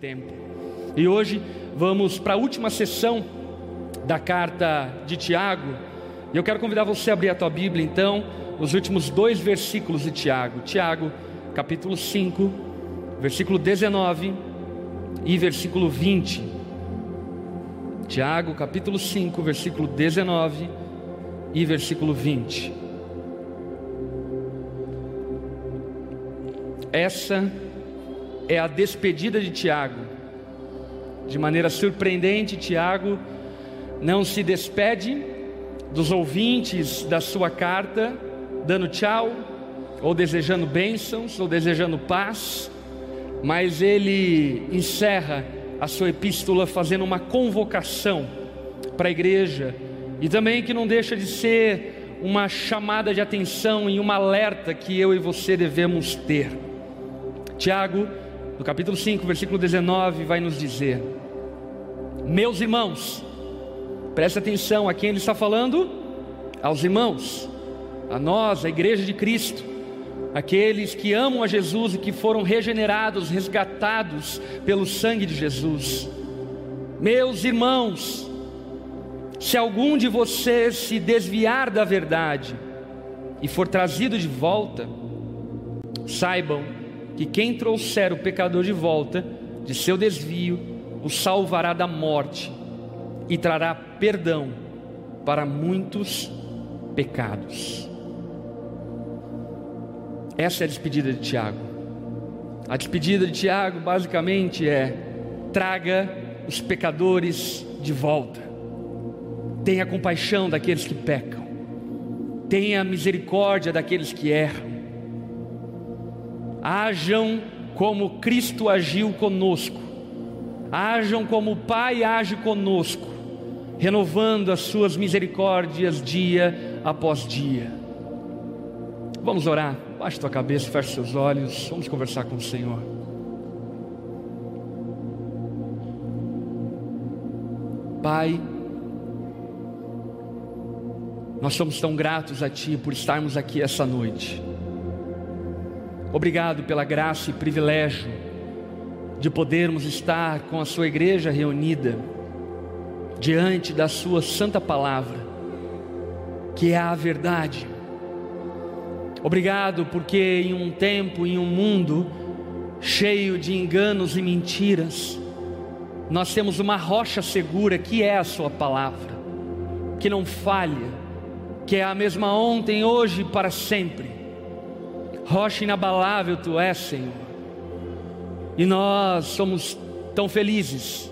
tempo. E hoje vamos para a última sessão da carta de Tiago. E eu quero convidar você a abrir a tua Bíblia, então, nos últimos dois versículos de Tiago. Tiago, capítulo 5, versículo 19 e versículo 20. Tiago, capítulo 5, versículo 19 e versículo 20. Essa a despedida de Tiago. De maneira surpreendente, Tiago não se despede dos ouvintes da sua carta, dando tchau, ou desejando bênçãos, ou desejando paz, mas ele encerra a sua epístola fazendo uma convocação para a igreja, e também que não deixa de ser uma chamada de atenção e um alerta que eu e você devemos ter. Tiago no capítulo 5, versículo 19, vai nos dizer: Meus irmãos, preste atenção a quem ele está falando, aos irmãos, a nós, a igreja de Cristo, aqueles que amam a Jesus e que foram regenerados, resgatados pelo sangue de Jesus. Meus irmãos, se algum de vocês se desviar da verdade e for trazido de volta, saibam que quem trouxer o pecador de volta de seu desvio o salvará da morte e trará perdão para muitos pecados. Essa é a despedida de Tiago. A despedida de Tiago basicamente é: traga os pecadores de volta. Tenha compaixão daqueles que pecam. Tenha misericórdia daqueles que erram Hajam como Cristo agiu conosco, hajam como o Pai age conosco, renovando as suas misericórdias dia após dia. Vamos orar, baixe tua cabeça, feche seus olhos, vamos conversar com o Senhor. Pai, nós somos tão gratos a Ti por estarmos aqui essa noite. Obrigado pela graça e privilégio de podermos estar com a Sua igreja reunida diante da Sua santa palavra, que é a verdade. Obrigado porque em um tempo, em um mundo cheio de enganos e mentiras, nós temos uma rocha segura que é a Sua palavra, que não falha, que é a mesma ontem, hoje e para sempre rocha inabalável tu és, Senhor. E nós somos tão felizes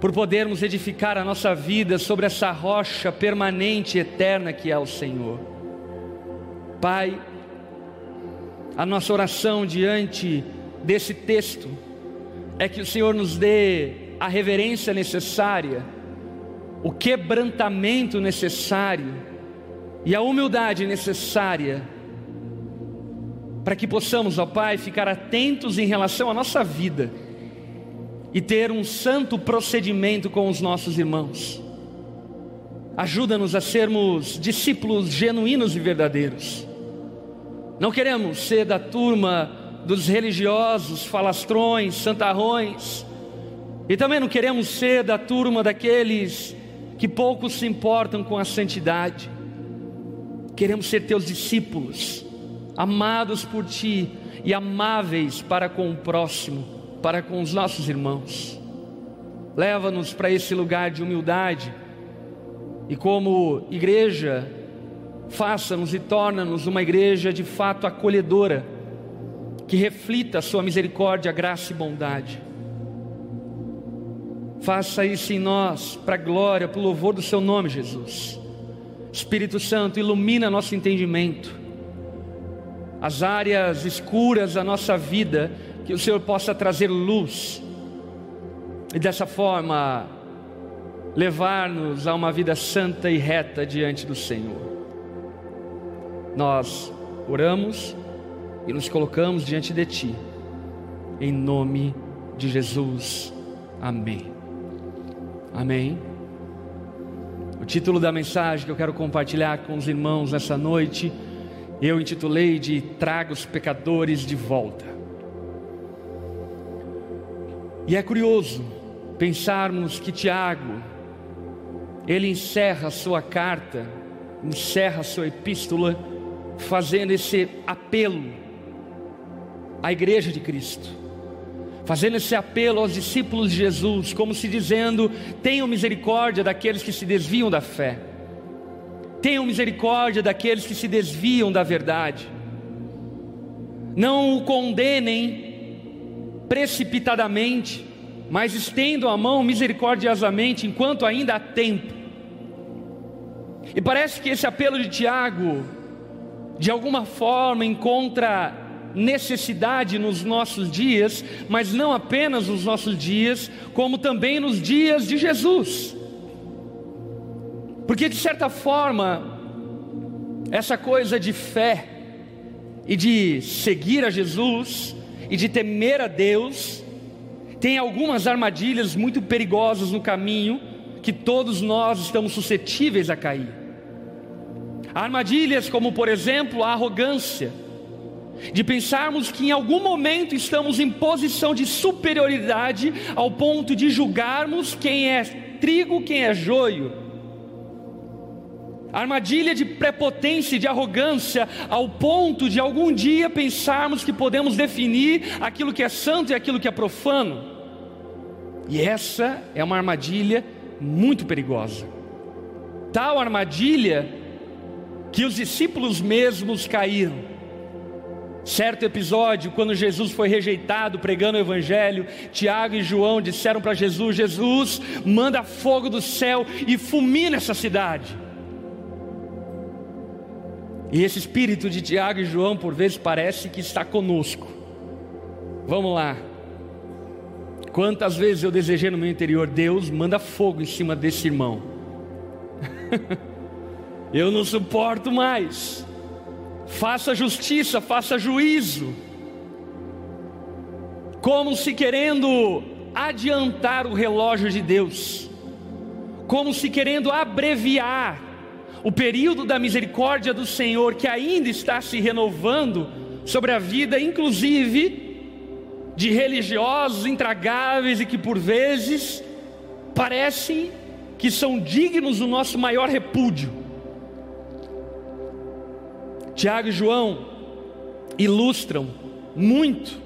por podermos edificar a nossa vida sobre essa rocha permanente e eterna que é o Senhor. Pai, a nossa oração diante desse texto é que o Senhor nos dê a reverência necessária, o quebrantamento necessário e a humildade necessária para que possamos, ó Pai, ficar atentos em relação à nossa vida e ter um santo procedimento com os nossos irmãos. Ajuda-nos a sermos discípulos genuínos e verdadeiros. Não queremos ser da turma dos religiosos, falastrões, santarrões, e também não queremos ser da turma daqueles que poucos se importam com a santidade. Queremos ser teus discípulos amados por Ti e amáveis para com o próximo, para com os nossos irmãos. Leva-nos para esse lugar de humildade e, como igreja, faça-nos e torna-nos uma igreja de fato acolhedora, que reflita a Sua misericórdia, graça e bondade. Faça isso em nós, para a glória, para o louvor do Seu nome, Jesus. Espírito Santo, ilumina nosso entendimento as áreas escuras da nossa vida, que o Senhor possa trazer luz e dessa forma levar-nos a uma vida santa e reta diante do Senhor. Nós oramos e nos colocamos diante de Ti, em nome de Jesus. Amém. Amém. O título da mensagem que eu quero compartilhar com os irmãos nessa noite eu intitulei de Traga os Pecadores de Volta. E é curioso pensarmos que Tiago, ele encerra a sua carta, encerra a sua epístola, fazendo esse apelo à igreja de Cristo, fazendo esse apelo aos discípulos de Jesus, como se dizendo: tenham misericórdia daqueles que se desviam da fé, tenham misericórdia daqueles que se desviam da verdade, não o condenem precipitadamente, mas estendam a mão misericordiosamente enquanto ainda há tempo. E parece que esse apelo de Tiago, de alguma forma, encontra necessidade nos nossos dias, mas não apenas nos nossos dias, como também nos dias de Jesus. Porque de certa forma, essa coisa de fé e de seguir a Jesus e de temer a Deus, tem algumas armadilhas muito perigosas no caminho que todos nós estamos suscetíveis a cair. Armadilhas como, por exemplo, a arrogância, de pensarmos que em algum momento estamos em posição de superioridade ao ponto de julgarmos quem é trigo, quem é joio. Armadilha de prepotência e de arrogância, ao ponto de algum dia pensarmos que podemos definir aquilo que é santo e aquilo que é profano. E essa é uma armadilha muito perigosa. Tal armadilha que os discípulos mesmos caíram. Certo episódio, quando Jesus foi rejeitado pregando o Evangelho, Tiago e João disseram para Jesus: Jesus, manda fogo do céu e fulmina essa cidade. E esse espírito de Tiago e João, por vezes, parece que está conosco. Vamos lá, Quantas vezes eu desejei no meu interior, Deus, manda fogo em cima desse irmão. eu não suporto mais. Faça justiça, faça juízo. Como se querendo adiantar o relógio de Deus, como se querendo abreviar o período da misericórdia do Senhor que ainda está se renovando sobre a vida, inclusive de religiosos intragáveis e que por vezes parecem que são dignos do nosso maior repúdio. Tiago e João ilustram muito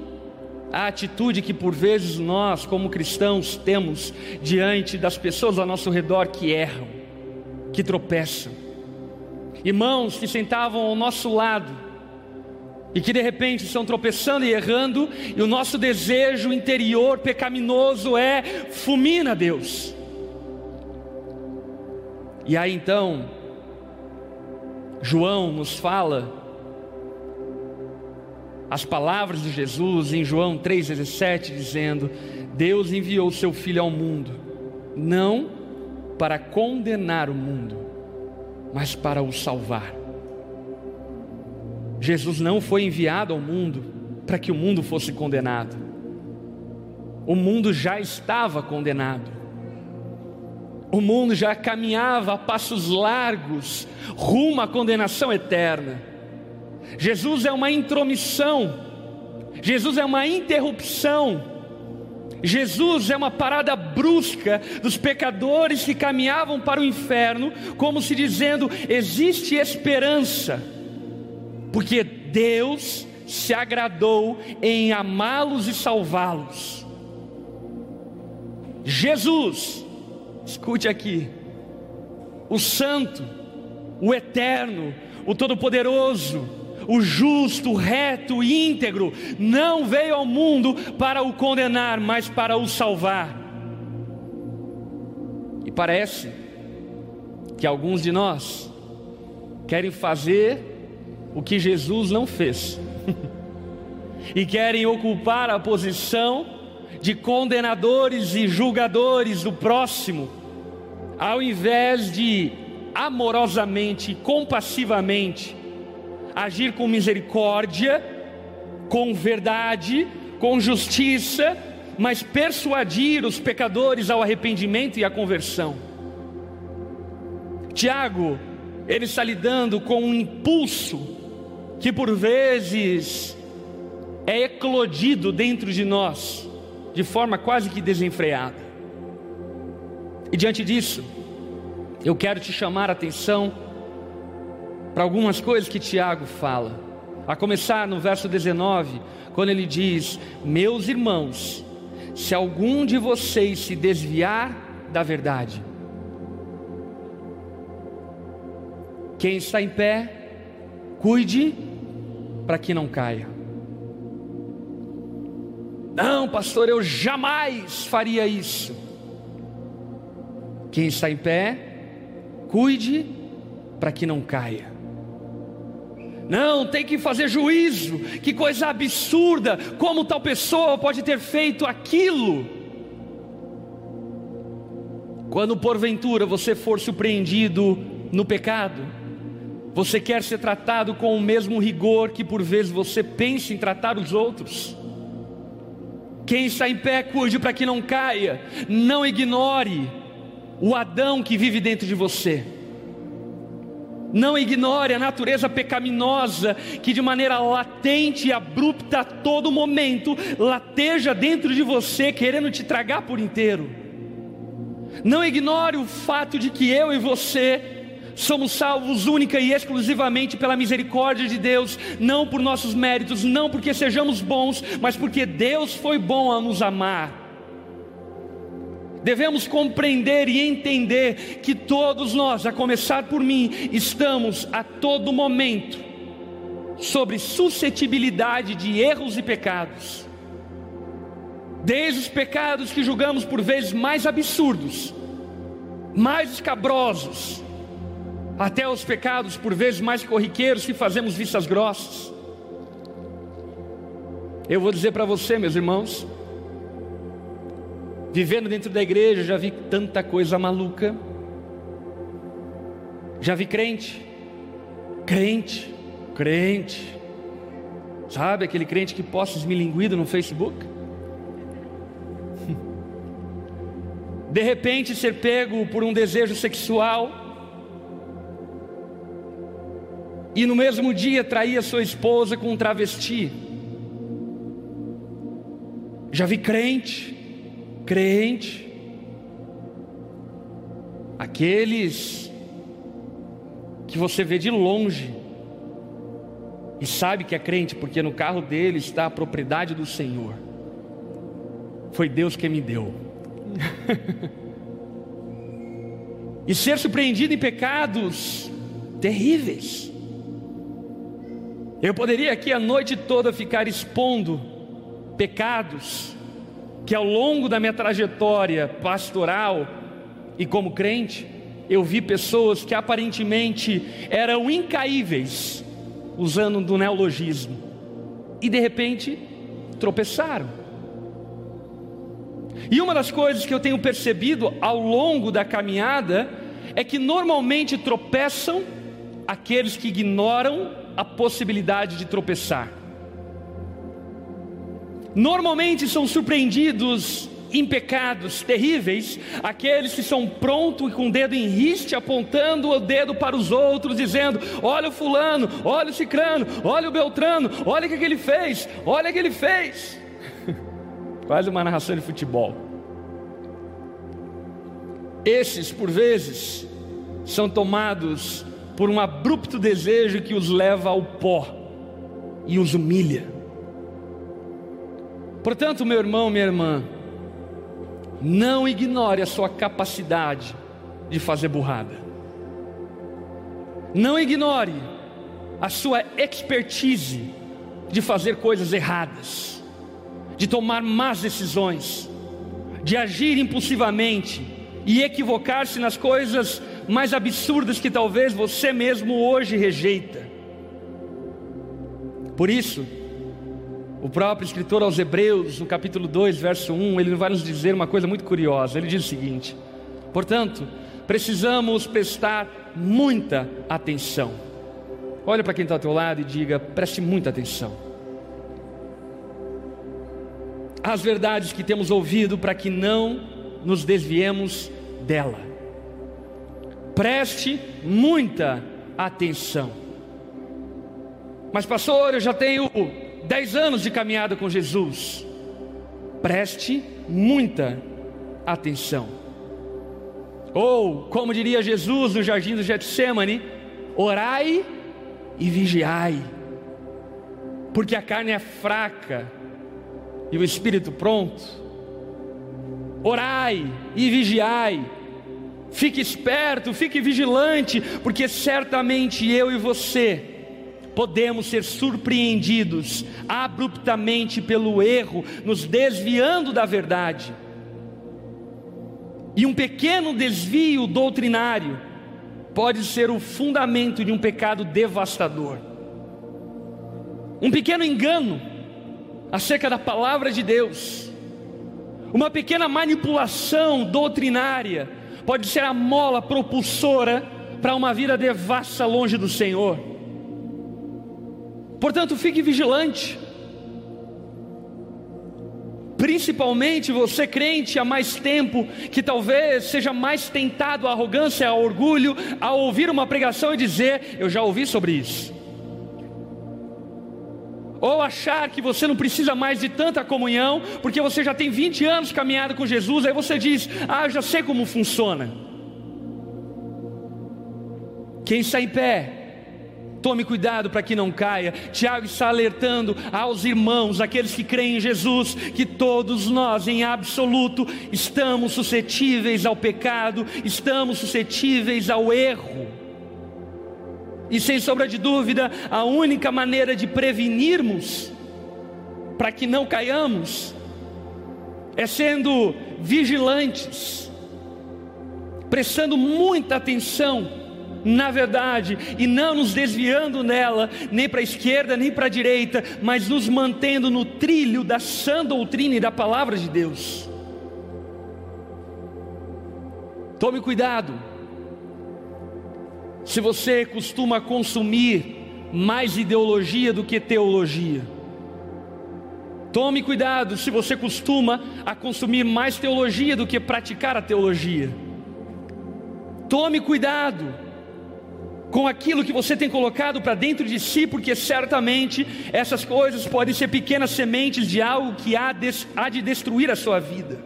a atitude que por vezes nós, como cristãos, temos diante das pessoas ao nosso redor que erram, que tropeçam. Irmãos que sentavam ao nosso lado, e que de repente estão tropeçando e errando, e o nosso desejo interior pecaminoso é fulmina Deus. E aí então, João nos fala as palavras de Jesus em João 3,17, dizendo: Deus enviou seu Filho ao mundo, não para condenar o mundo, mas para o salvar. Jesus não foi enviado ao mundo para que o mundo fosse condenado. O mundo já estava condenado. O mundo já caminhava a passos largos rumo à condenação eterna. Jesus é uma intromissão. Jesus é uma interrupção. Jesus é uma parada brusca dos pecadores que caminhavam para o inferno, como se dizendo: existe esperança porque Deus se agradou em amá-los e salvá-los. Jesus, escute aqui, o Santo, o Eterno, o Todo-Poderoso, o justo, reto, o íntegro, não veio ao mundo para o condenar, mas para o salvar. E parece que alguns de nós querem fazer o que Jesus não fez. e querem ocupar a posição de condenadores e julgadores do próximo, ao invés de amorosamente, compassivamente, agir com misericórdia, com verdade, com justiça, mas persuadir os pecadores ao arrependimento e à conversão. Tiago, ele está lidando com um impulso que por vezes é eclodido dentro de nós, de forma quase que desenfreada. E diante disso, eu quero te chamar a atenção para algumas coisas que Tiago fala. A começar no verso 19, quando ele diz: Meus irmãos, se algum de vocês se desviar da verdade, quem está em pé, cuide para que não caia. Não, pastor, eu jamais faria isso. Quem está em pé, cuide para que não caia. Não, tem que fazer juízo. Que coisa absurda! Como tal pessoa pode ter feito aquilo? Quando porventura você for surpreendido no pecado, você quer ser tratado com o mesmo rigor que por vezes você pensa em tratar os outros. Quem está em pé, cuide para que não caia. Não ignore o Adão que vive dentro de você. Não ignore a natureza pecaminosa que de maneira latente e abrupta a todo momento lateja dentro de você, querendo te tragar por inteiro. Não ignore o fato de que eu e você somos salvos única e exclusivamente pela misericórdia de Deus, não por nossos méritos, não porque sejamos bons, mas porque Deus foi bom a nos amar devemos compreender e entender que todos nós, a começar por mim, estamos a todo momento sobre suscetibilidade de erros e pecados. Desde os pecados que julgamos por vezes mais absurdos, mais escabrosos, até os pecados por vezes mais corriqueiros que fazemos vistas grossas. Eu vou dizer para você, meus irmãos, Vivendo dentro da igreja, já vi tanta coisa maluca. Já vi crente, crente, crente. Sabe aquele crente que posta esmilinguido no Facebook? De repente ser pego por um desejo sexual e no mesmo dia trair a sua esposa com um travesti. Já vi crente crente, aqueles que você vê de longe e sabe que é crente, porque no carro dele está a propriedade do Senhor. Foi Deus que me deu. e ser surpreendido em pecados terríveis. Eu poderia aqui a noite toda ficar expondo pecados que ao longo da minha trajetória pastoral e como crente, eu vi pessoas que aparentemente eram incaíveis, usando do neologismo, e de repente tropeçaram. E uma das coisas que eu tenho percebido ao longo da caminhada é que normalmente tropeçam aqueles que ignoram a possibilidade de tropeçar normalmente são surpreendidos em pecados terríveis, aqueles que são prontos e com o dedo em riste, apontando o dedo para os outros, dizendo: Olha o fulano, olha o cicrano, olha o beltrano, olha o que, que ele fez, olha o que ele fez. Quase uma narração de futebol. Esses, por vezes, são tomados por um abrupto desejo que os leva ao pó e os humilha. Portanto, meu irmão, minha irmã, não ignore a sua capacidade de fazer burrada. Não ignore a sua expertise de fazer coisas erradas, de tomar más decisões, de agir impulsivamente e equivocar-se nas coisas mais absurdas que talvez você mesmo hoje rejeita. Por isso, o próprio escritor aos Hebreus, no capítulo 2, verso 1, ele vai nos dizer uma coisa muito curiosa. Ele diz o seguinte: portanto, precisamos prestar muita atenção. Olha para quem está ao teu lado e diga: preste muita atenção. As verdades que temos ouvido para que não nos desviemos dela. Preste muita atenção. Mas, pastor, eu já tenho dez anos de caminhada com Jesus. Preste muita atenção. Ou, como diria Jesus no jardim do Getsemane, orai e vigiai, porque a carne é fraca e o espírito pronto. Orai e vigiai, fique esperto, fique vigilante, porque certamente eu e você podemos ser surpreendidos abruptamente pelo erro, nos desviando da verdade. E um pequeno desvio doutrinário pode ser o fundamento de um pecado devastador. Um pequeno engano acerca da palavra de Deus, uma pequena manipulação doutrinária, pode ser a mola propulsora para uma vida devassa longe do Senhor. Portanto, fique vigilante. Principalmente você crente há mais tempo, que talvez seja mais tentado à arrogância, ao orgulho, a ouvir uma pregação e dizer: Eu já ouvi sobre isso. Ou achar que você não precisa mais de tanta comunhão, porque você já tem 20 anos caminhado com Jesus, aí você diz: Ah, eu já sei como funciona. Quem está em pé, Tome cuidado para que não caia. Tiago está alertando aos irmãos, aqueles que creem em Jesus, que todos nós, em absoluto, estamos suscetíveis ao pecado, estamos suscetíveis ao erro. E sem sombra de dúvida, a única maneira de prevenirmos, para que não caiamos, é sendo vigilantes, prestando muita atenção na verdade e não nos desviando nela, nem para a esquerda nem para a direita, mas nos mantendo no trilho da sã doutrina e da palavra de Deus. Tome cuidado, se você costuma consumir mais ideologia do que teologia. Tome cuidado se você costuma a consumir mais teologia do que praticar a teologia. Tome cuidado com aquilo que você tem colocado para dentro de si, porque certamente essas coisas podem ser pequenas sementes de algo que há, de destruir a sua vida.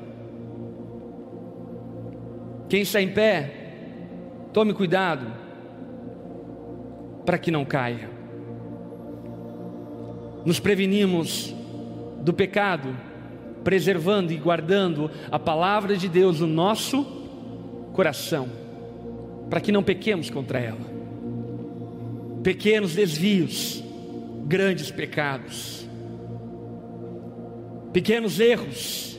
Quem está em pé, tome cuidado para que não caia. Nos prevenimos do pecado, preservando e guardando a palavra de Deus no nosso coração, para que não pequemos contra ela pequenos desvios, grandes pecados, pequenos erros,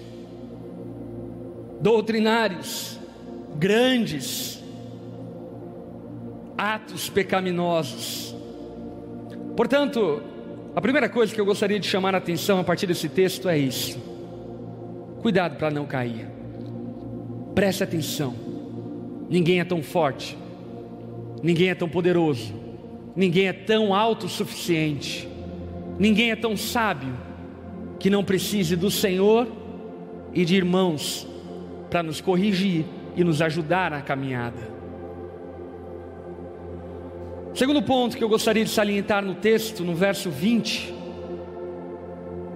doutrinários, grandes atos pecaminosos. Portanto, a primeira coisa que eu gostaria de chamar a atenção a partir desse texto é isso: cuidado para não cair, preste atenção, ninguém é tão forte, ninguém é tão poderoso Ninguém é tão autossuficiente, ninguém é tão sábio que não precise do Senhor e de irmãos para nos corrigir e nos ajudar na caminhada. Segundo ponto que eu gostaria de salientar no texto, no verso 20,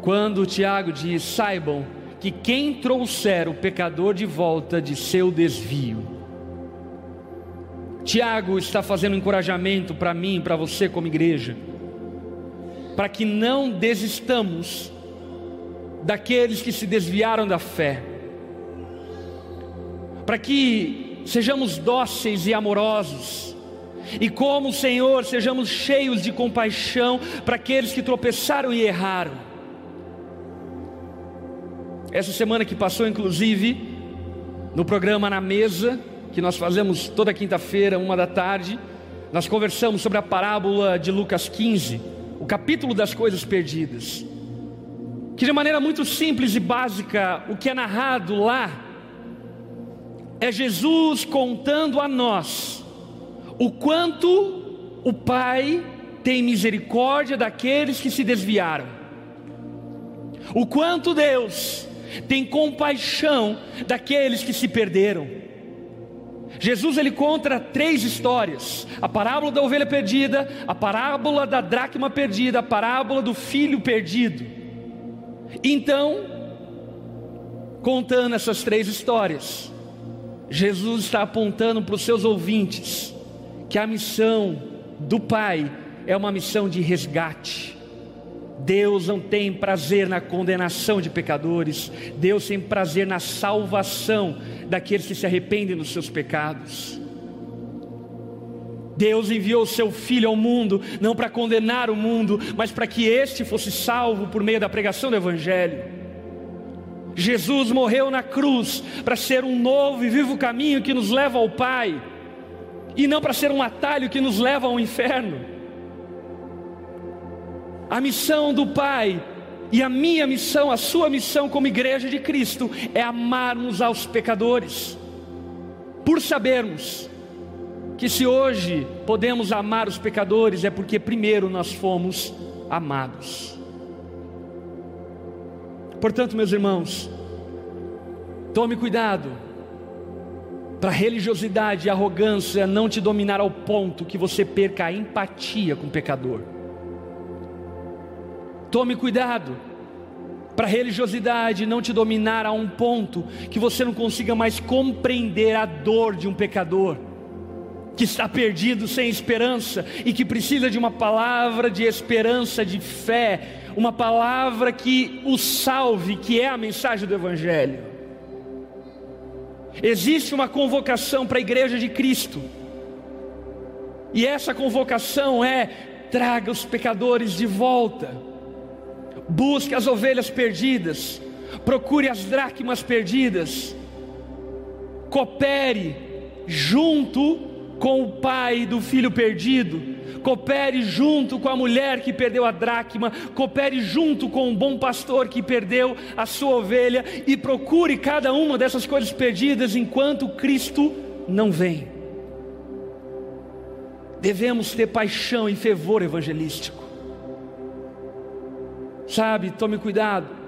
quando Tiago diz: Saibam que quem trouxer o pecador de volta de seu desvio, Tiago está fazendo um encorajamento para mim, para você como igreja, para que não desistamos daqueles que se desviaram da fé, para que sejamos dóceis e amorosos, e como o Senhor, sejamos cheios de compaixão para aqueles que tropeçaram e erraram. Essa semana que passou, inclusive, no programa Na Mesa, que nós fazemos toda quinta-feira, uma da tarde, nós conversamos sobre a parábola de Lucas 15, o capítulo das coisas perdidas. Que de maneira muito simples e básica, o que é narrado lá é Jesus contando a nós o quanto o Pai tem misericórdia daqueles que se desviaram, o quanto Deus tem compaixão daqueles que se perderam. Jesus ele conta três histórias: a parábola da ovelha perdida, a parábola da dracma perdida, a parábola do filho perdido. Então, contando essas três histórias, Jesus está apontando para os seus ouvintes que a missão do Pai é uma missão de resgate. Deus não tem prazer na condenação de pecadores, Deus tem prazer na salvação daqueles que se arrependem dos seus pecados. Deus enviou o seu Filho ao mundo, não para condenar o mundo, mas para que este fosse salvo por meio da pregação do Evangelho. Jesus morreu na cruz para ser um novo e vivo caminho que nos leva ao Pai, e não para ser um atalho que nos leva ao inferno. A missão do Pai e a minha missão, a sua missão como igreja de Cristo, é amarmos aos pecadores, por sabermos que se hoje podemos amar os pecadores é porque primeiro nós fomos amados. Portanto, meus irmãos, tome cuidado para religiosidade e arrogância não te dominar ao ponto que você perca a empatia com o pecador. Tome cuidado para a religiosidade não te dominar a um ponto que você não consiga mais compreender a dor de um pecador que está perdido sem esperança e que precisa de uma palavra de esperança, de fé, uma palavra que o salve, que é a mensagem do Evangelho. Existe uma convocação para a igreja de Cristo, e essa convocação é: traga os pecadores de volta, busque as ovelhas perdidas, procure as dracmas perdidas, coopere junto com o pai do filho perdido, coopere junto com a mulher que perdeu a dracma, coopere junto com o bom pastor que perdeu a sua ovelha. E procure cada uma dessas coisas perdidas enquanto Cristo não vem. Devemos ter paixão e fervor evangelístico. Sabe, tome cuidado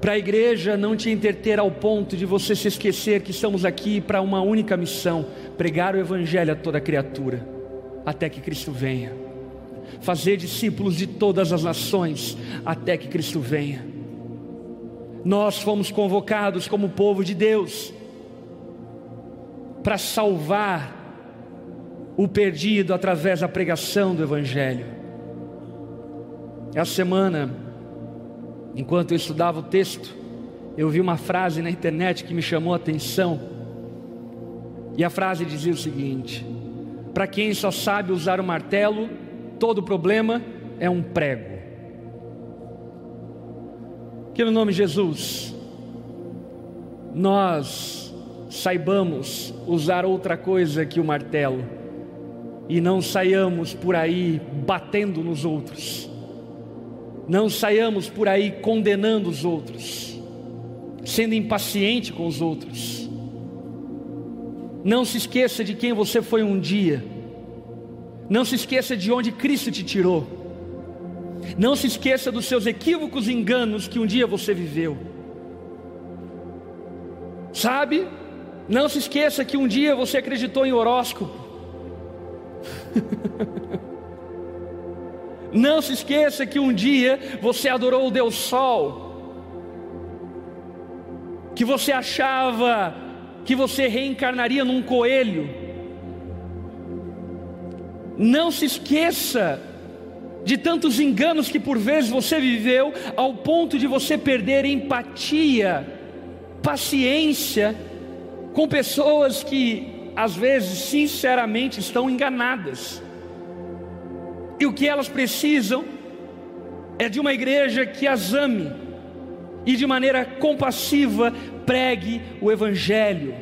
para a igreja não te entreter ao ponto de você se esquecer que estamos aqui para uma única missão: pregar o Evangelho a toda criatura, até que Cristo venha, fazer discípulos de todas as nações, até que Cristo venha. Nós fomos convocados como povo de Deus para salvar o perdido através da pregação do Evangelho. Essa semana, Enquanto eu estudava o texto, eu vi uma frase na internet que me chamou a atenção. E a frase dizia o seguinte: Para quem só sabe usar o martelo, todo problema é um prego. Que no nome de Jesus, nós saibamos usar outra coisa que o martelo e não saiamos por aí batendo nos outros não saiamos por aí condenando os outros, sendo impaciente com os outros. Não se esqueça de quem você foi um dia. Não se esqueça de onde Cristo te tirou. Não se esqueça dos seus equívocos e enganos que um dia você viveu. Sabe? Não se esqueça que um dia você acreditou em horóscopo. Não se esqueça que um dia você adorou o Deus Sol, que você achava que você reencarnaria num coelho. Não se esqueça de tantos enganos que por vezes você viveu, ao ponto de você perder empatia, paciência com pessoas que às vezes sinceramente estão enganadas. E o que elas precisam é de uma igreja que as ame e de maneira compassiva pregue o Evangelho.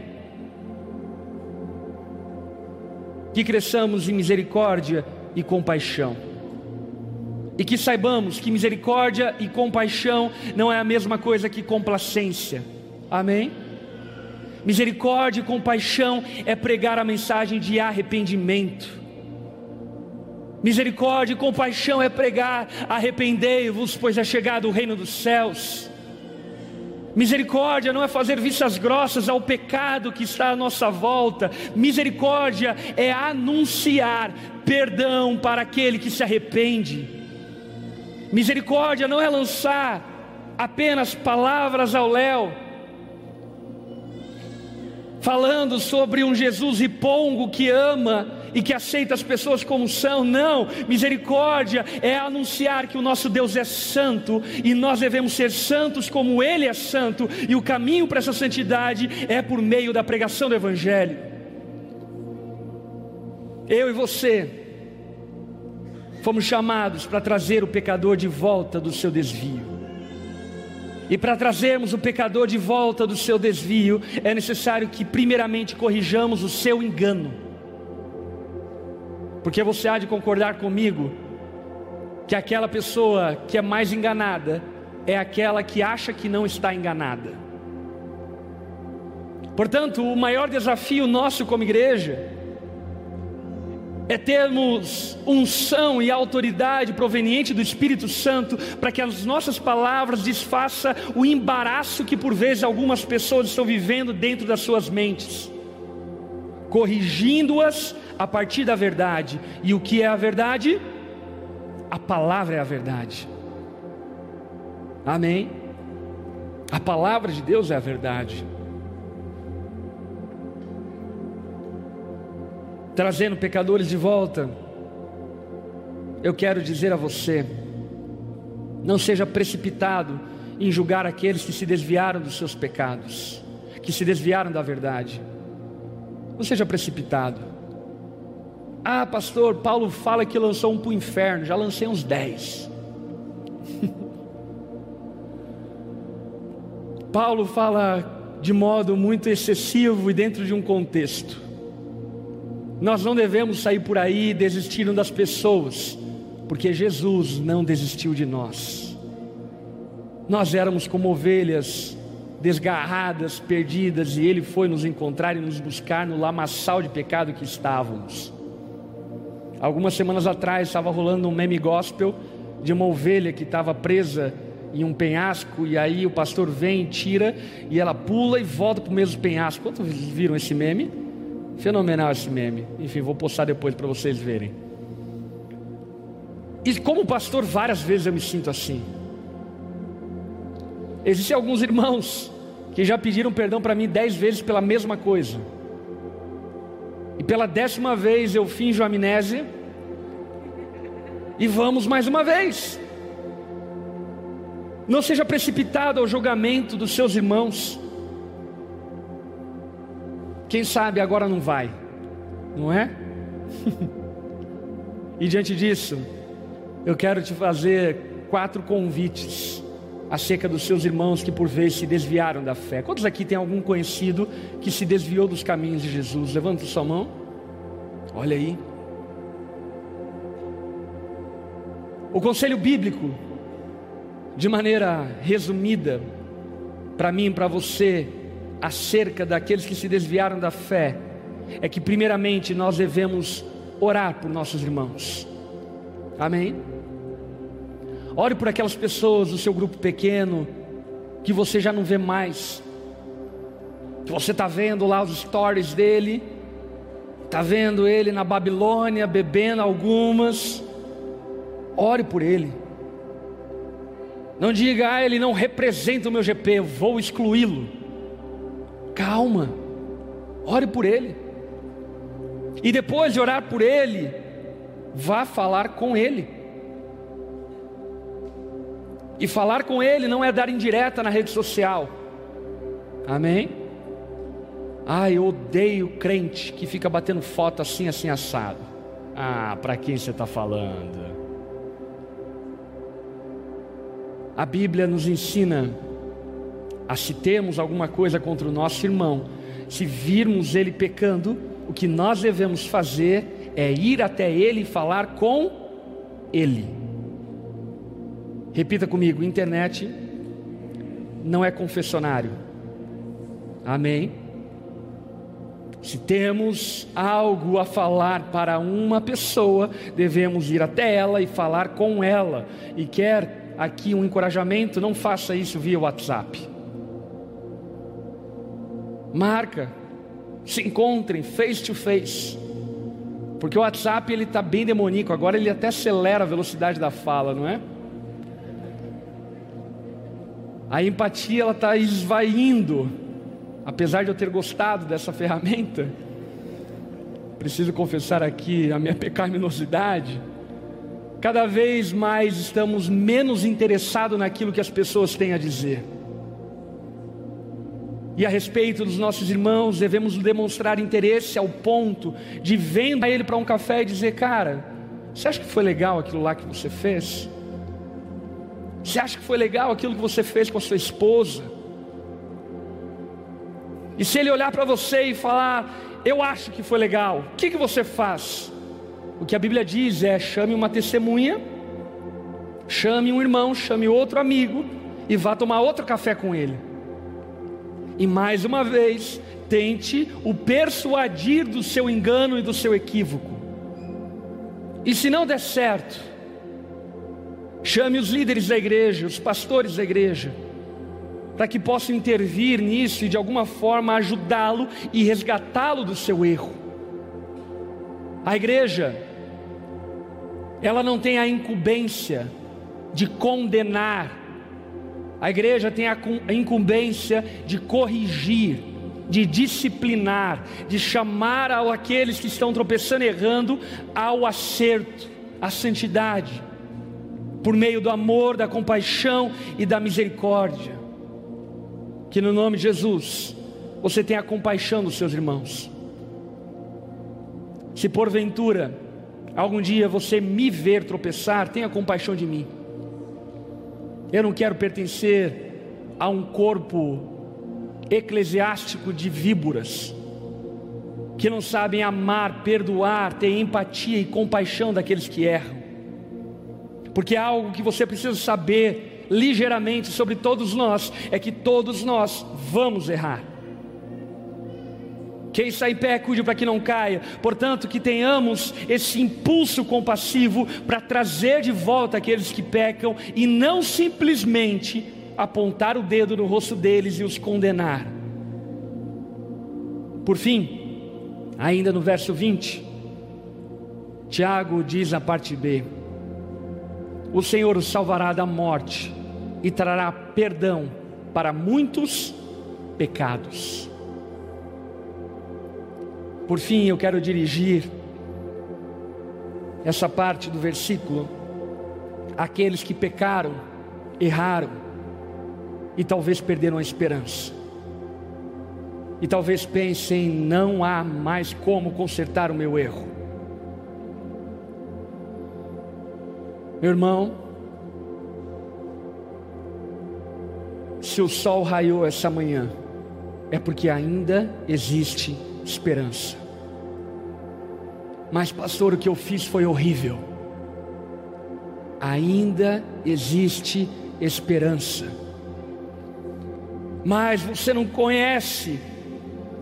Que cresçamos em misericórdia e compaixão. E que saibamos que misericórdia e compaixão não é a mesma coisa que complacência. Amém? Misericórdia e compaixão é pregar a mensagem de arrependimento. Misericórdia e compaixão é pregar: arrependei-vos, pois é chegado o reino dos céus. Misericórdia não é fazer vistas grossas ao pecado que está à nossa volta. Misericórdia é anunciar perdão para aquele que se arrepende. Misericórdia não é lançar apenas palavras ao léu, falando sobre um Jesus ripongo que ama e que aceita as pessoas como são. Não, misericórdia é anunciar que o nosso Deus é santo e nós devemos ser santos como Ele é santo, e o caminho para essa santidade é por meio da pregação do Evangelho. Eu e você fomos chamados para trazer o pecador de volta do seu desvio. E para trazermos o pecador de volta do seu desvio, é necessário que, primeiramente, corrijamos o seu engano. Porque você há de concordar comigo que aquela pessoa que é mais enganada é aquela que acha que não está enganada. Portanto, o maior desafio nosso como igreja é termos unção e autoridade proveniente do Espírito Santo para que as nossas palavras desfaça o embaraço que por vezes algumas pessoas estão vivendo dentro das suas mentes, corrigindo-as a partir da verdade. E o que é a verdade? A palavra é a verdade. Amém. A palavra de Deus é a verdade. trazendo pecadores de volta, eu quero dizer a você: não seja precipitado em julgar aqueles que se desviaram dos seus pecados, que se desviaram da verdade. Não seja precipitado. Ah, pastor, Paulo fala que lançou um para o inferno, já lancei uns dez. Paulo fala de modo muito excessivo e dentro de um contexto. Nós não devemos sair por aí desistindo das pessoas, porque Jesus não desistiu de nós. Nós éramos como ovelhas desgarradas, perdidas, e Ele foi nos encontrar e nos buscar no lamaçal de pecado que estávamos. Algumas semanas atrás estava rolando um meme gospel de uma ovelha que estava presa em um penhasco, e aí o pastor vem, tira, e ela pula e volta para o mesmo penhasco. Quantos viram esse meme? Fenomenal esse meme. Enfim, vou postar depois para vocês verem. E como pastor, várias vezes eu me sinto assim. Existem alguns irmãos que já pediram perdão para mim dez vezes pela mesma coisa. E pela décima vez eu finjo amnésia. E vamos mais uma vez. Não seja precipitado ao julgamento dos seus irmãos. Quem sabe agora não vai, não é? e diante disso, eu quero te fazer quatro convites acerca dos seus irmãos que por vezes se desviaram da fé. Quantos aqui tem algum conhecido que se desviou dos caminhos de Jesus? Levanta sua mão. Olha aí. O conselho bíblico, de maneira resumida, para mim e para você, acerca daqueles que se desviaram da fé é que, primeiramente, nós devemos orar por nossos irmãos. Amém? Ore por aquelas pessoas do seu grupo pequeno que você já não vê mais. Que você está vendo lá os stories dele, está vendo ele na Babilônia bebendo algumas. Ore por ele. Não diga, ah, ele não representa o meu GP, eu vou excluí-lo. Calma, ore por ele. E depois de orar por ele, vá falar com ele. E falar com ele não é dar indireta na rede social. Amém? Ah, eu odeio crente que fica batendo foto assim, assim, assado. Ah, para quem você está falando? A Bíblia nos ensina a se temos alguma coisa contra o nosso irmão, se virmos ele pecando, o que nós devemos fazer é ir até ele e falar com ele. Repita comigo: internet não é confessionário. Amém. Se temos algo a falar para uma pessoa, devemos ir até ela e falar com ela. E quer aqui um encorajamento, não faça isso via WhatsApp. Marca, se encontrem face to face. Porque o WhatsApp ele está bem demoníaco, agora ele até acelera a velocidade da fala, não é? A empatia ela está esvaindo, apesar de eu ter gostado dessa ferramenta. Preciso confessar aqui a minha pecaminosidade. Cada vez mais estamos menos interessados naquilo que as pessoas têm a dizer. E a respeito dos nossos irmãos, devemos demonstrar interesse ao ponto de vendo ele para um café e dizer: Cara, você acha que foi legal aquilo lá que você fez? Você acha que foi legal aquilo que você fez com a sua esposa? E se ele olhar para você e falar, eu acho que foi legal, o que, que você faz? O que a Bíblia diz é: chame uma testemunha, chame um irmão, chame outro amigo e vá tomar outro café com ele. E mais uma vez, tente o persuadir do seu engano e do seu equívoco. E se não der certo, chame os líderes da igreja, os pastores da igreja, para que possam intervir nisso e de alguma forma ajudá-lo e resgatá-lo do seu erro. A igreja, ela não tem a incumbência de condenar a igreja tem a incumbência de corrigir, de disciplinar, de chamar aqueles que estão tropeçando errando ao acerto, à santidade, por meio do amor, da compaixão e da misericórdia. Que no nome de Jesus você tenha compaixão dos seus irmãos. Se porventura algum dia você me ver tropeçar, tenha compaixão de mim. Eu não quero pertencer a um corpo eclesiástico de víboras que não sabem amar, perdoar, ter empatia e compaixão daqueles que erram. Porque é algo que você precisa saber ligeiramente sobre todos nós é que todos nós vamos errar. Quem está em pé, cuide para que não caia. Portanto, que tenhamos esse impulso compassivo para trazer de volta aqueles que pecam e não simplesmente apontar o dedo no rosto deles e os condenar. Por fim, ainda no verso 20, Tiago diz na parte B: O Senhor os salvará da morte e trará perdão para muitos pecados. Por fim, eu quero dirigir essa parte do versículo àqueles que pecaram, erraram e talvez perderam a esperança. E talvez pensem: não há mais como consertar o meu erro. Meu irmão, se o sol raiou essa manhã, é porque ainda existe esperança. Mas, pastor, o que eu fiz foi horrível. Ainda existe esperança. Mas você não conhece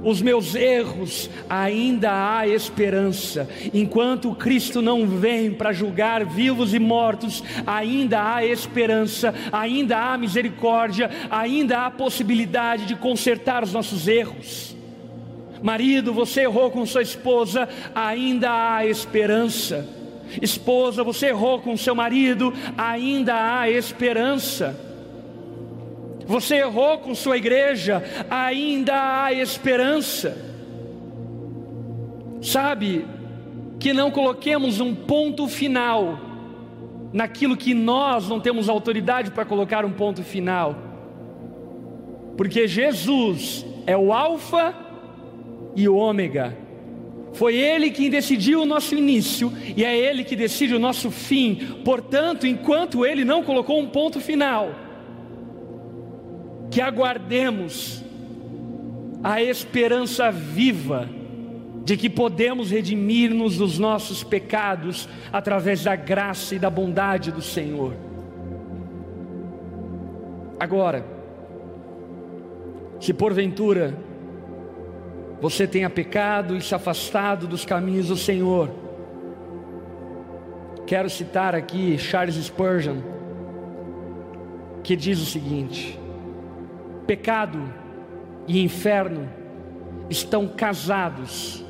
os meus erros, ainda há esperança. Enquanto Cristo não vem para julgar vivos e mortos, ainda há esperança, ainda há misericórdia, ainda há possibilidade de consertar os nossos erros. Marido, você errou com sua esposa, ainda há esperança. Esposa, você errou com seu marido, ainda há esperança. Você errou com sua igreja, ainda há esperança. Sabe, que não coloquemos um ponto final naquilo que nós não temos autoridade para colocar um ponto final, porque Jesus é o Alfa e o ômega. Foi Ele quem decidiu o nosso início e é Ele que decide o nosso fim. Portanto, enquanto Ele não colocou um ponto final, que aguardemos a esperança viva de que podemos redimir-nos dos nossos pecados através da graça e da bondade do Senhor. Agora, se porventura você tenha pecado e se afastado dos caminhos do Senhor. Quero citar aqui Charles Spurgeon, que diz o seguinte: pecado e inferno estão casados,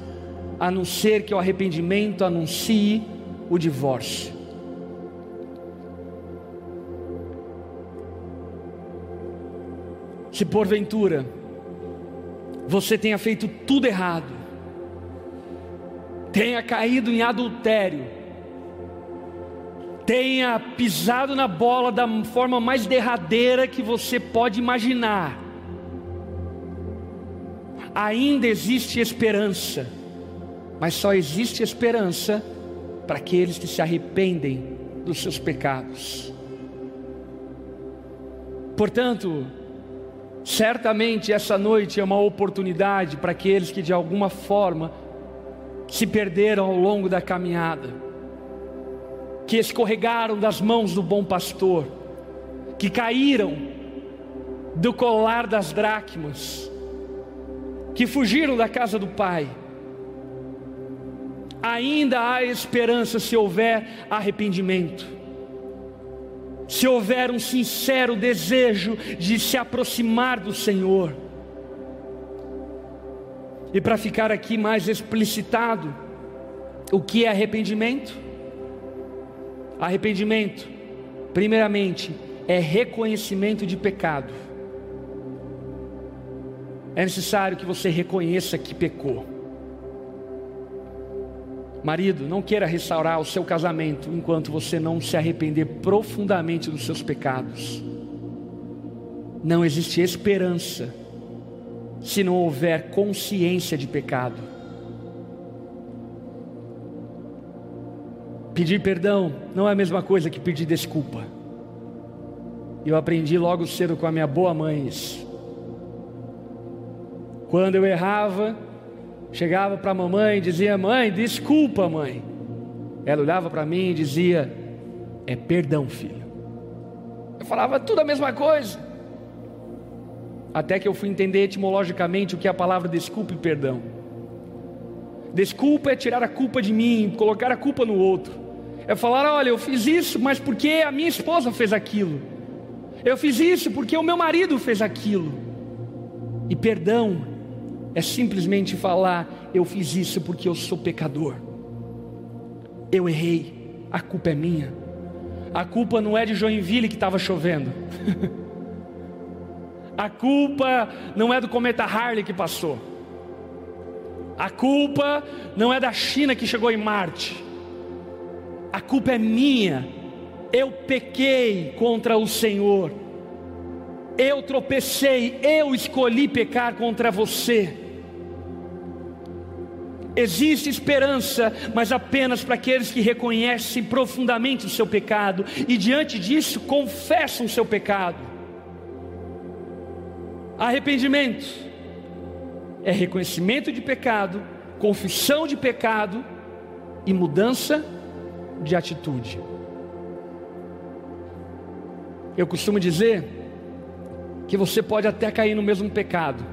a não ser que o arrependimento anuncie o divórcio. se porventura você tenha feito tudo errado, tenha caído em adultério, tenha pisado na bola da forma mais derradeira que você pode imaginar, ainda existe esperança, mas só existe esperança para aqueles que se arrependem dos seus pecados. Portanto, certamente essa noite é uma oportunidade para aqueles que de alguma forma se perderam ao longo da caminhada, que escorregaram das mãos do bom pastor, que caíram do colar das dracmas, que fugiram da casa do Pai. Ainda há esperança se houver arrependimento se houver um sincero desejo de se aproximar do Senhor. E para ficar aqui mais explicitado, o que é arrependimento? Arrependimento, primeiramente, é reconhecimento de pecado. É necessário que você reconheça que pecou. Marido, não queira restaurar o seu casamento enquanto você não se arrepender profundamente dos seus pecados. Não existe esperança se não houver consciência de pecado. Pedir perdão não é a mesma coisa que pedir desculpa. Eu aprendi logo cedo com a minha boa mãe isso. Quando eu errava, Chegava para a mamãe e dizia: Mãe, desculpa, mãe. Ela olhava para mim e dizia: É perdão, filho. Eu falava tudo a mesma coisa. Até que eu fui entender etimologicamente o que é a palavra desculpa e perdão. Desculpa é tirar a culpa de mim, colocar a culpa no outro. É falar: olha, eu fiz isso, mas porque a minha esposa fez aquilo. Eu fiz isso porque o meu marido fez aquilo. E perdão é simplesmente falar: eu fiz isso porque eu sou pecador. Eu errei, a culpa é minha. A culpa não é de Joinville que estava chovendo. a culpa não é do cometa Harley que passou. A culpa não é da China que chegou em Marte. A culpa é minha. Eu pequei contra o Senhor. Eu tropecei, eu escolhi pecar contra você. Existe esperança, mas apenas para aqueles que reconhecem profundamente o seu pecado e diante disso confessam o seu pecado. Arrependimento é reconhecimento de pecado, confissão de pecado e mudança de atitude. Eu costumo dizer que você pode até cair no mesmo pecado,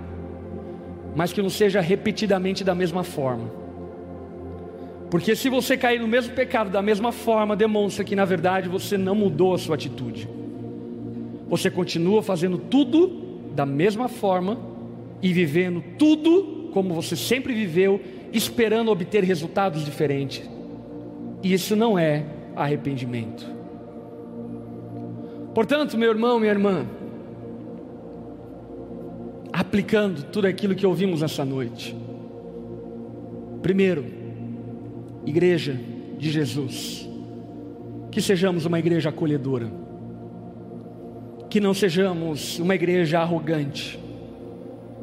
mas que não seja repetidamente da mesma forma. Porque se você cair no mesmo pecado da mesma forma, demonstra que na verdade você não mudou a sua atitude. Você continua fazendo tudo da mesma forma e vivendo tudo como você sempre viveu, esperando obter resultados diferentes. E isso não é arrependimento. Portanto, meu irmão, minha irmã, aplicando tudo aquilo que ouvimos essa noite. Primeiro, igreja de Jesus, que sejamos uma igreja acolhedora, que não sejamos uma igreja arrogante,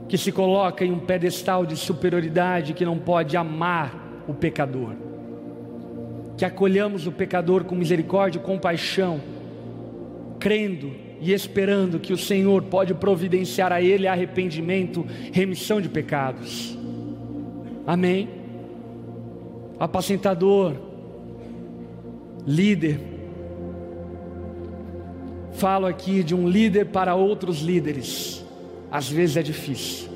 que se coloca em um pedestal de superioridade que não pode amar o pecador, que acolhamos o pecador com misericórdia e compaixão, crendo e esperando que o Senhor pode providenciar a ele arrependimento, remissão de pecados. Amém. Apacentador, líder. Falo aqui de um líder para outros líderes. Às vezes é difícil.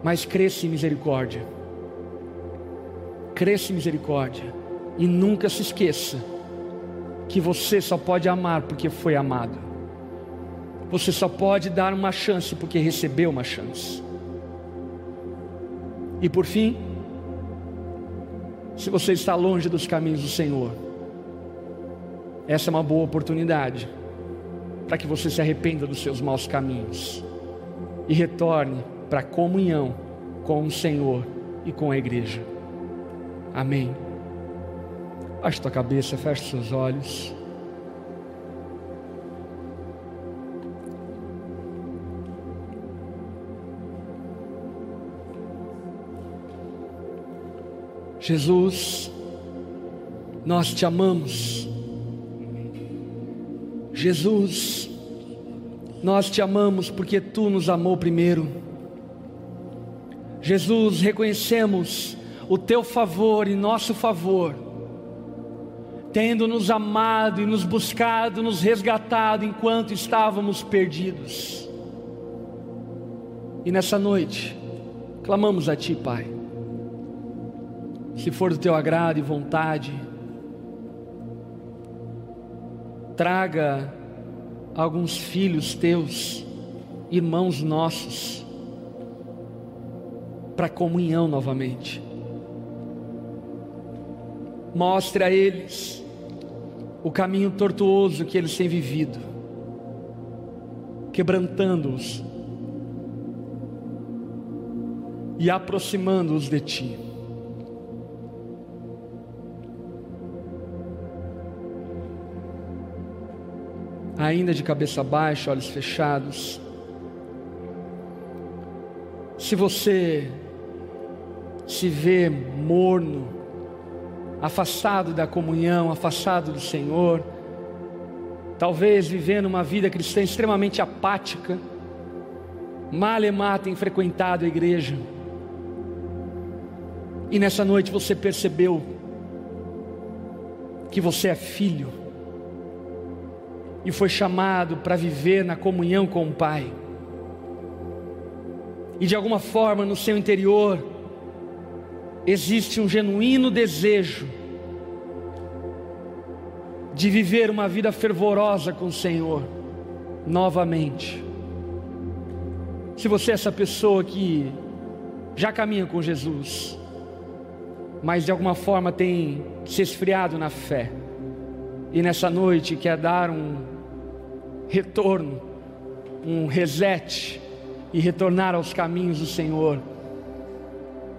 Mas cresça em misericórdia. Cresça em misericórdia. E nunca se esqueça que você só pode amar porque foi amado. Você só pode dar uma chance porque recebeu uma chance. E por fim, se você está longe dos caminhos do Senhor, essa é uma boa oportunidade para que você se arrependa dos seus maus caminhos e retorne para a comunhão com o Senhor e com a igreja. Amém. Baixe tua cabeça, feche seus olhos. Jesus, nós te amamos. Jesus, nós te amamos porque tu nos amou primeiro. Jesus, reconhecemos o teu favor e nosso favor, tendo nos amado e nos buscado, nos resgatado enquanto estávamos perdidos. E nessa noite, clamamos a Ti, Pai. Se for do Teu agrado e vontade, traga alguns filhos Teus, irmãos nossos, para comunhão novamente. Mostre a eles o caminho tortuoso que eles têm vivido, quebrantando-os e aproximando-os de Ti. Ainda de cabeça baixa, olhos fechados. Se você se vê morno, afastado da comunhão, afastado do Senhor, talvez vivendo uma vida cristã extremamente apática, malemar tem frequentado a igreja, e nessa noite você percebeu que você é filho e foi chamado para viver na comunhão com o Pai. E de alguma forma no seu interior existe um genuíno desejo de viver uma vida fervorosa com o Senhor novamente. Se você é essa pessoa que já caminha com Jesus, mas de alguma forma tem se esfriado na fé, e nessa noite quer dar um retorno, um reset e retornar aos caminhos do Senhor,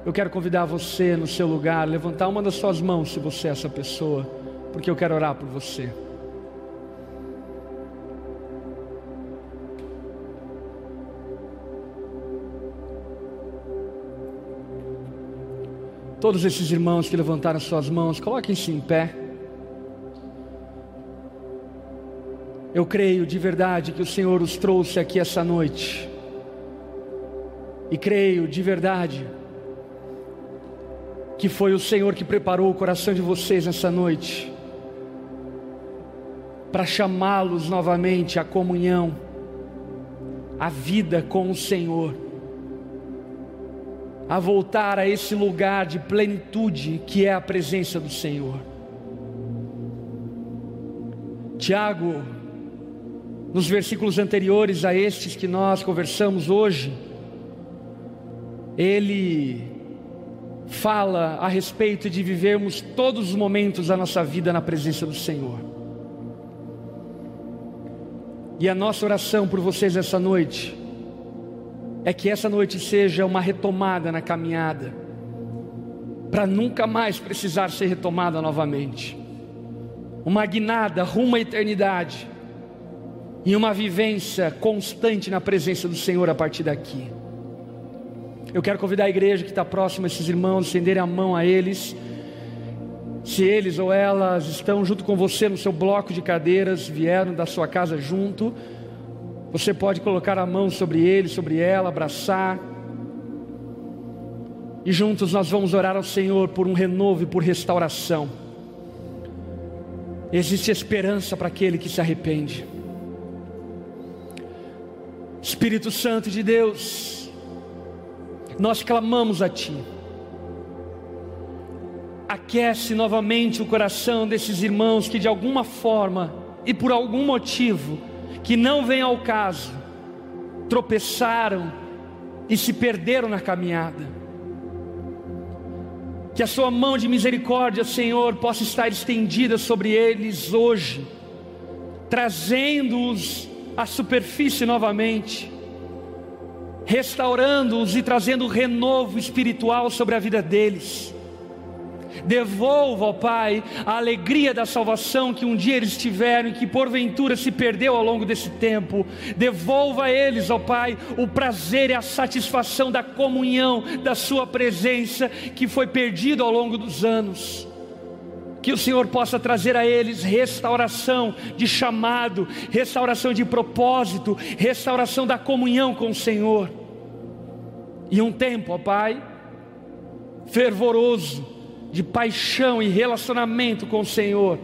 eu quero convidar você no seu lugar, levantar uma das suas mãos se você é essa pessoa, porque eu quero orar por você. Todos esses irmãos que levantaram suas mãos, coloquem-se em pé. Eu creio de verdade que o Senhor os trouxe aqui essa noite. E creio de verdade que foi o Senhor que preparou o coração de vocês nessa noite para chamá-los novamente à comunhão, à vida com o Senhor, a voltar a esse lugar de plenitude que é a presença do Senhor. Tiago, nos versículos anteriores a estes que nós conversamos hoje, ele fala a respeito de vivermos todos os momentos da nossa vida na presença do Senhor. E a nossa oração por vocês essa noite é que essa noite seja uma retomada na caminhada, para nunca mais precisar ser retomada novamente. Uma guinada rumo à eternidade e uma vivência constante na presença do Senhor a partir daqui. Eu quero convidar a igreja que está próxima, esses irmãos, estenderem a mão a eles. Se eles ou elas estão junto com você no seu bloco de cadeiras, vieram da sua casa junto, você pode colocar a mão sobre ele, sobre ela, abraçar. E juntos nós vamos orar ao Senhor por um renovo e por restauração. Existe esperança para aquele que se arrepende. Espírito Santo de Deus, nós clamamos a Ti. Aquece novamente o coração desses irmãos que de alguma forma e por algum motivo que não vem ao caso, tropeçaram e se perderam na caminhada. Que a Sua mão de misericórdia, Senhor, possa estar estendida sobre eles hoje, trazendo-os à superfície novamente, restaurando-os e trazendo renovo espiritual sobre a vida deles. Devolva, ó Pai, a alegria da salvação que um dia eles tiveram e que porventura se perdeu ao longo desse tempo. Devolva a eles, ó Pai, o prazer e a satisfação da comunhão, da Sua presença que foi perdido ao longo dos anos. Que o Senhor possa trazer a eles restauração de chamado, restauração de propósito, restauração da comunhão com o Senhor. E um tempo, ó Pai, fervoroso, de paixão e relacionamento com o Senhor,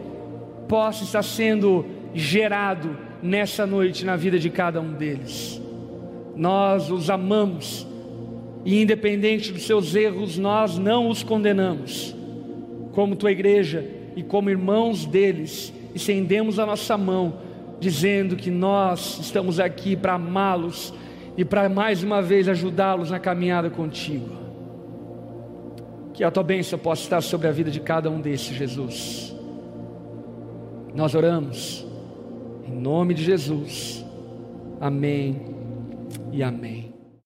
possa estar sendo gerado nessa noite na vida de cada um deles. Nós os amamos e, independente dos seus erros, nós não os condenamos. Como tua igreja e como irmãos deles, estendemos a nossa mão, dizendo que nós estamos aqui para amá-los e para mais uma vez ajudá-los na caminhada contigo. Que a tua bênção possa estar sobre a vida de cada um desses, Jesus. Nós oramos, em nome de Jesus. Amém e amém.